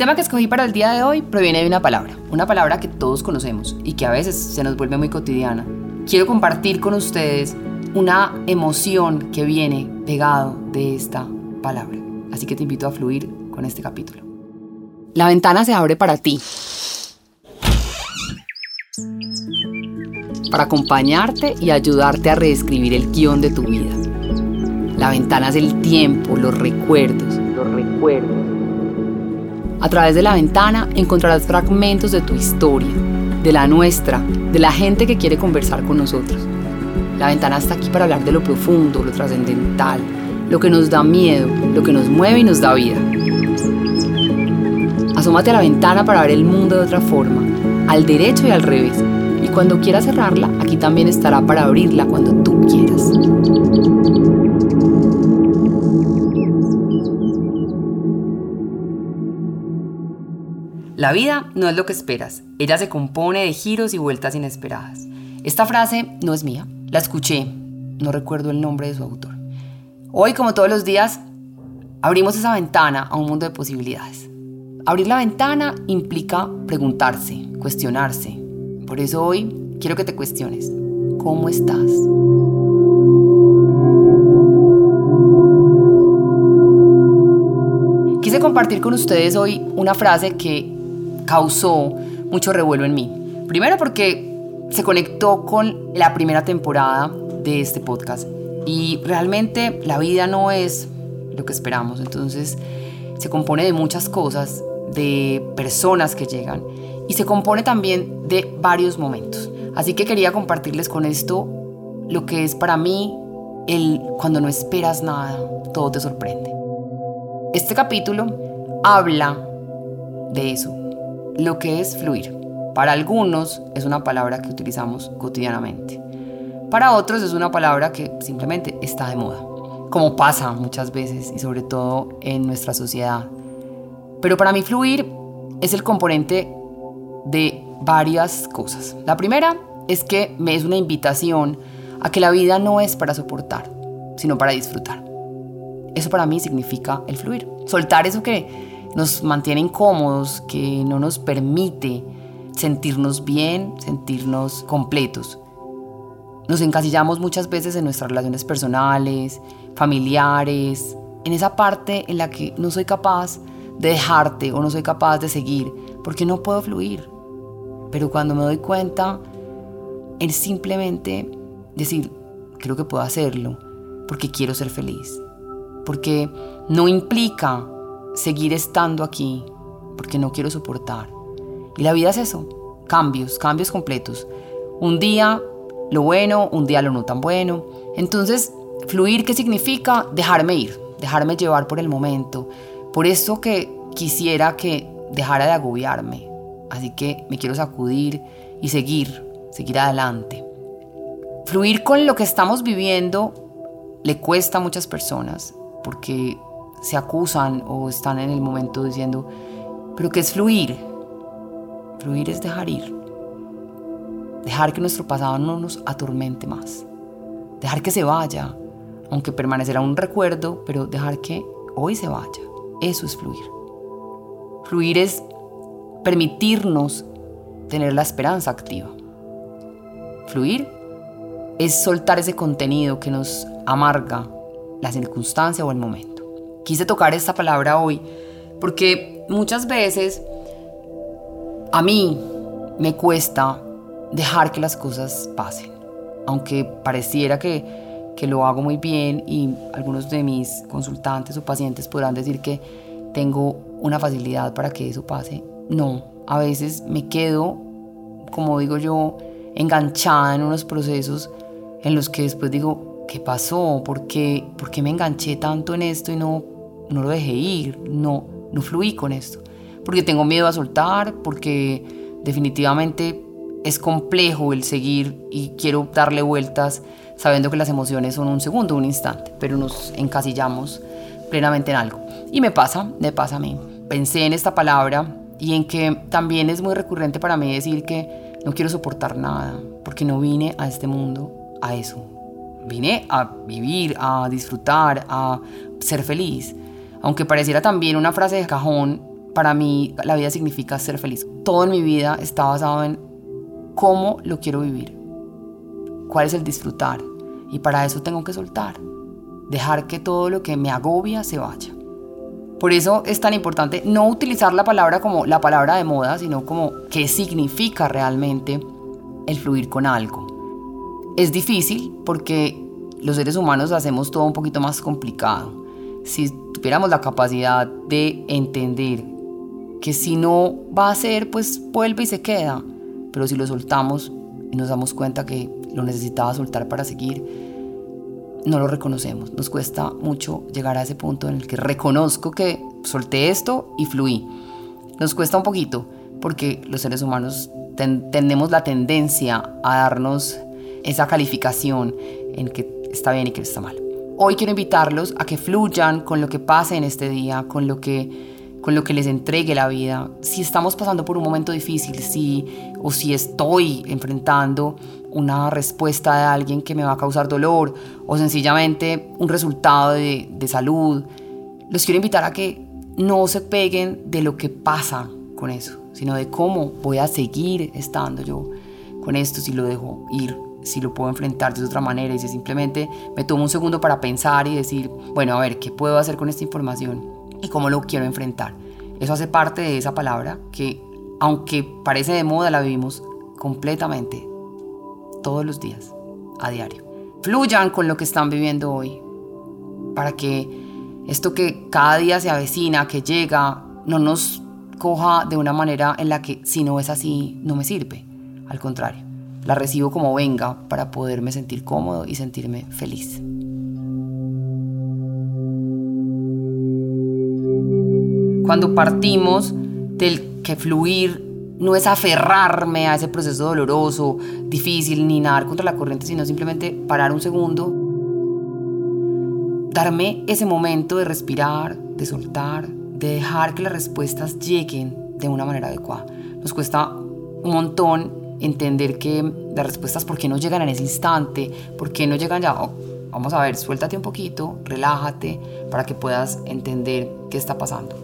tema que escogí para el día de hoy proviene de una palabra, una palabra que todos conocemos y que a veces se nos vuelve muy cotidiana. Quiero compartir con ustedes una emoción que viene pegado de esta palabra. Así que te invito a fluir con este capítulo. La ventana se abre para ti. Para acompañarte y ayudarte a reescribir el guion de tu vida. La ventana es el tiempo, los recuerdos. Los recuerdos. A través de la ventana encontrarás fragmentos de tu historia, de la nuestra, de la gente que quiere conversar con nosotros. La ventana está aquí para hablar de lo profundo, lo trascendental, lo que nos da miedo, lo que nos mueve y nos da vida. Asómate a la ventana para ver el mundo de otra forma, al derecho y al revés. Y cuando quieras cerrarla, aquí también estará para abrirla cuando tú quieras. La vida no es lo que esperas, ella se compone de giros y vueltas inesperadas. Esta frase no es mía, la escuché, no recuerdo el nombre de su autor. Hoy, como todos los días, abrimos esa ventana a un mundo de posibilidades. Abrir la ventana implica preguntarse, cuestionarse. Por eso hoy quiero que te cuestiones. ¿Cómo estás? Quise compartir con ustedes hoy una frase que causó mucho revuelo en mí. Primero porque se conectó con la primera temporada de este podcast y realmente la vida no es lo que esperamos, entonces se compone de muchas cosas, de personas que llegan y se compone también de varios momentos. Así que quería compartirles con esto lo que es para mí el cuando no esperas nada, todo te sorprende. Este capítulo habla de eso, lo que es fluir. Para algunos es una palabra que utilizamos cotidianamente. Para otros es una palabra que simplemente está de moda, como pasa muchas veces y sobre todo en nuestra sociedad. Pero para mí fluir es el componente de varias cosas. La primera es que me es una invitación a que la vida no es para soportar, sino para disfrutar. Eso para mí significa el fluir. Soltar eso que nos mantiene incómodos, que no nos permite sentirnos bien, sentirnos completos. Nos encasillamos muchas veces en nuestras relaciones personales, familiares, en esa parte en la que no soy capaz de dejarte o no soy capaz de seguir porque no puedo fluir. Pero cuando me doy cuenta, es simplemente decir, creo que puedo hacerlo porque quiero ser feliz. Porque no implica seguir estando aquí porque no quiero soportar. Y la vida es eso, cambios, cambios completos. Un día lo bueno, un día lo no tan bueno. Entonces, fluir, ¿qué significa? Dejarme ir, dejarme llevar por el momento. Por eso que quisiera que dejara de agobiarme. Así que me quiero sacudir y seguir, seguir adelante. Fluir con lo que estamos viviendo le cuesta a muchas personas porque se acusan o están en el momento diciendo, pero ¿qué es fluir? Fluir es dejar ir. Dejar que nuestro pasado no nos atormente más. Dejar que se vaya, aunque permanecerá un recuerdo, pero dejar que hoy se vaya. Eso es fluir. Fluir es permitirnos tener la esperanza activa. Fluir es soltar ese contenido que nos amarga la circunstancia o el momento. Quise tocar esta palabra hoy porque muchas veces a mí me cuesta dejar que las cosas pasen, aunque pareciera que, que lo hago muy bien y algunos de mis consultantes o pacientes podrán decir que tengo una facilidad para que eso pase. No, a veces me quedo, como digo yo, enganchada en unos procesos en los que después digo, ¿qué pasó? ¿Por qué, ¿Por qué me enganché tanto en esto y no, no lo dejé ir? No, no fluí con esto porque tengo miedo a soltar, porque definitivamente es complejo el seguir y quiero darle vueltas sabiendo que las emociones son un segundo, un instante, pero nos encasillamos plenamente en algo. Y me pasa, me pasa a mí. Pensé en esta palabra y en que también es muy recurrente para mí decir que no quiero soportar nada, porque no vine a este mundo a eso. Vine a vivir, a disfrutar, a ser feliz. Aunque pareciera también una frase de cajón, para mí la vida significa ser feliz. Todo en mi vida está basado en cómo lo quiero vivir, cuál es el disfrutar. Y para eso tengo que soltar, dejar que todo lo que me agobia se vaya. Por eso es tan importante no utilizar la palabra como la palabra de moda, sino como qué significa realmente el fluir con algo. Es difícil porque los seres humanos hacemos todo un poquito más complicado. Si tuviéramos la capacidad de entender que si no va a ser, pues vuelve y se queda. Pero si lo soltamos y nos damos cuenta que lo necesitaba soltar para seguir, no lo reconocemos. Nos cuesta mucho llegar a ese punto en el que reconozco que solté esto y fluí. Nos cuesta un poquito porque los seres humanos tenemos la tendencia a darnos esa calificación en que está bien y que está mal. Hoy quiero invitarlos a que fluyan con lo que pase en este día, con lo que con lo que les entregue la vida. Si estamos pasando por un momento difícil, si o si estoy enfrentando una respuesta de alguien que me va a causar dolor o sencillamente un resultado de, de salud, los quiero invitar a que no se peguen de lo que pasa con eso, sino de cómo voy a seguir estando yo con esto si lo dejo ir si lo puedo enfrentar de otra manera y si simplemente me tomo un segundo para pensar y decir, bueno, a ver, ¿qué puedo hacer con esta información y cómo lo quiero enfrentar? Eso hace parte de esa palabra que, aunque parece de moda, la vivimos completamente todos los días, a diario. Fluyan con lo que están viviendo hoy para que esto que cada día se avecina, que llega, no nos coja de una manera en la que si no es así, no me sirve. Al contrario la recibo como venga para poderme sentir cómodo y sentirme feliz. Cuando partimos del que fluir no es aferrarme a ese proceso doloroso, difícil, ni nadar contra la corriente, sino simplemente parar un segundo, darme ese momento de respirar, de soltar, de dejar que las respuestas lleguen de una manera adecuada. Nos cuesta un montón entender que las respuestas, ¿por qué no llegan en ese instante? ¿Por qué no llegan ya? Oh, vamos a ver, suéltate un poquito, relájate para que puedas entender qué está pasando,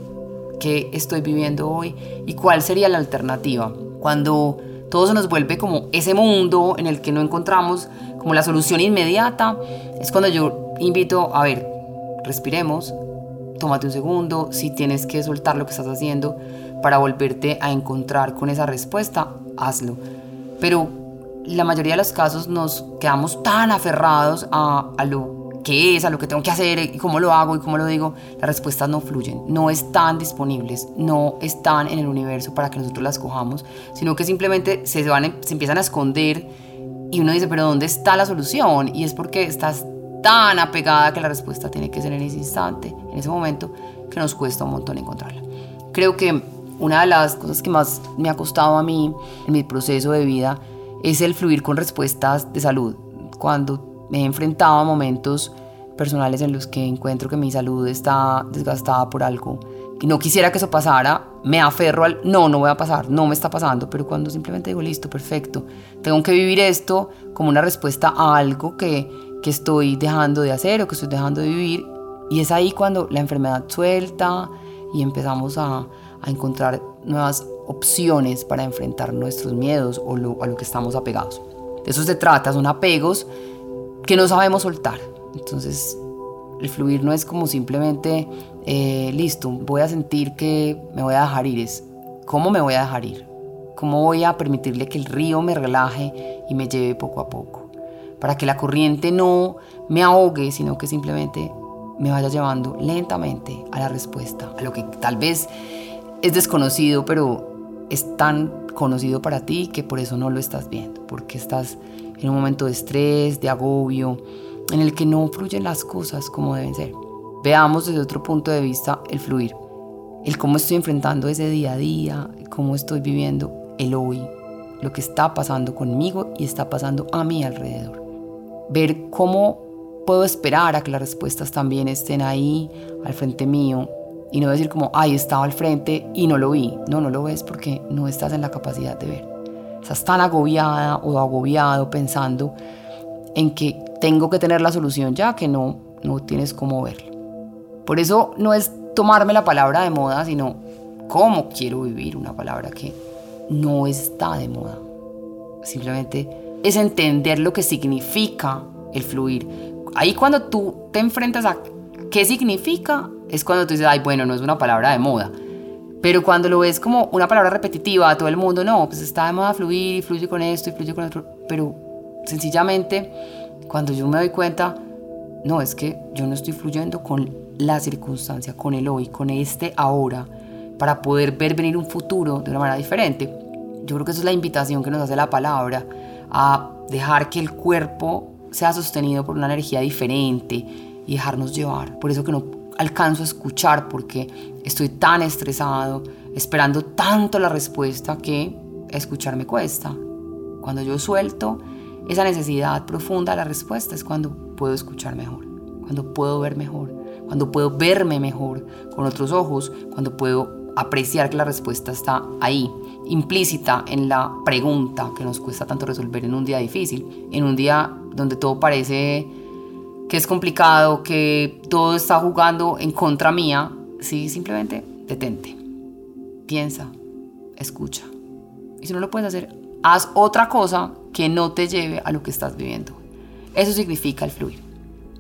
qué estoy viviendo hoy y cuál sería la alternativa. Cuando todo se nos vuelve como ese mundo en el que no encontramos como la solución inmediata, es cuando yo invito a ver, respiremos, tómate un segundo, si tienes que soltar lo que estás haciendo para volverte a encontrar con esa respuesta, hazlo pero la mayoría de los casos nos quedamos tan aferrados a, lo que es, a lo que tengo que hacer y cómo lo hago y cómo lo digo, las respuestas no fluyen, no están disponibles, no están en el universo para que nosotros las cojamos, sino que simplemente se, van, se empiezan a esconder y uno dice, pero ¿dónde está la solución? Y es porque estás tan apegada que la respuesta tiene que ser en ese instante, en ese momento, que nos cuesta un montón encontrarla. Creo que una de las cosas que más me ha costado a mí en mi proceso de vida es el fluir con respuestas de salud. Cuando me he enfrentado a momentos personales en los que encuentro que mi salud está desgastada por algo que no quisiera que eso pasara, me aferro al no, no voy a pasar, no me está pasando, pero cuando simplemente digo listo, perfecto, tengo que vivir esto como una respuesta a algo que, que estoy dejando de hacer o que estoy dejando de vivir, y es ahí cuando la enfermedad suelta y empezamos a, a encontrar nuevas opciones para enfrentar nuestros miedos o a lo que estamos apegados. De eso se trata, son apegos que no sabemos soltar. Entonces, el fluir no es como simplemente, eh, listo, voy a sentir que me voy a dejar ir, es cómo me voy a dejar ir, cómo voy a permitirle que el río me relaje y me lleve poco a poco, para que la corriente no me ahogue, sino que simplemente me vaya llevando lentamente a la respuesta, a lo que tal vez es desconocido, pero es tan conocido para ti que por eso no lo estás viendo, porque estás en un momento de estrés, de agobio, en el que no fluyen las cosas como deben ser. Veamos desde otro punto de vista el fluir, el cómo estoy enfrentando ese día a día, cómo estoy viviendo el hoy, lo que está pasando conmigo y está pasando a mi alrededor. Ver cómo puedo esperar a que las respuestas también estén ahí al frente mío y no decir como, ay, estaba al frente y no lo vi. No, no lo ves porque no estás en la capacidad de ver. Estás tan agobiada o agobiado pensando en que tengo que tener la solución ya que no, no tienes cómo verlo. Por eso no es tomarme la palabra de moda, sino cómo quiero vivir, una palabra que no está de moda. Simplemente es entender lo que significa el fluir. Ahí cuando tú te enfrentas a qué significa, es cuando tú dices, ay, bueno, no es una palabra de moda. Pero cuando lo ves como una palabra repetitiva a todo el mundo, no, pues está de moda fluir y fluye con esto y fluye con otro. Pero sencillamente, cuando yo me doy cuenta, no, es que yo no estoy fluyendo con la circunstancia, con el hoy, con este ahora, para poder ver venir un futuro de una manera diferente. Yo creo que eso es la invitación que nos hace la palabra, a dejar que el cuerpo sea sostenido por una energía diferente y dejarnos llevar. Por eso que no alcanzo a escuchar porque estoy tan estresado, esperando tanto la respuesta que escuchar me cuesta. Cuando yo suelto esa necesidad profunda de la respuesta es cuando puedo escuchar mejor, cuando puedo ver mejor, cuando puedo verme mejor con otros ojos, cuando puedo apreciar que la respuesta está ahí, implícita en la pregunta que nos cuesta tanto resolver en un día difícil, en un día donde todo parece que es complicado, que todo está jugando en contra mía, sí, simplemente detente, piensa, escucha. Y si no lo puedes hacer, haz otra cosa que no te lleve a lo que estás viviendo. Eso significa el fluir.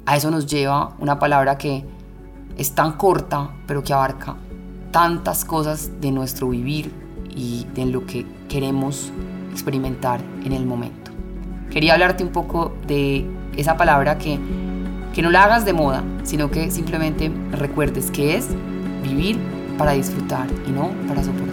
A eso nos lleva una palabra que es tan corta, pero que abarca tantas cosas de nuestro vivir y de lo que queremos experimentar en el momento. Quería hablarte un poco de esa palabra que que no la hagas de moda, sino que simplemente recuerdes que es vivir para disfrutar y no para sufrir.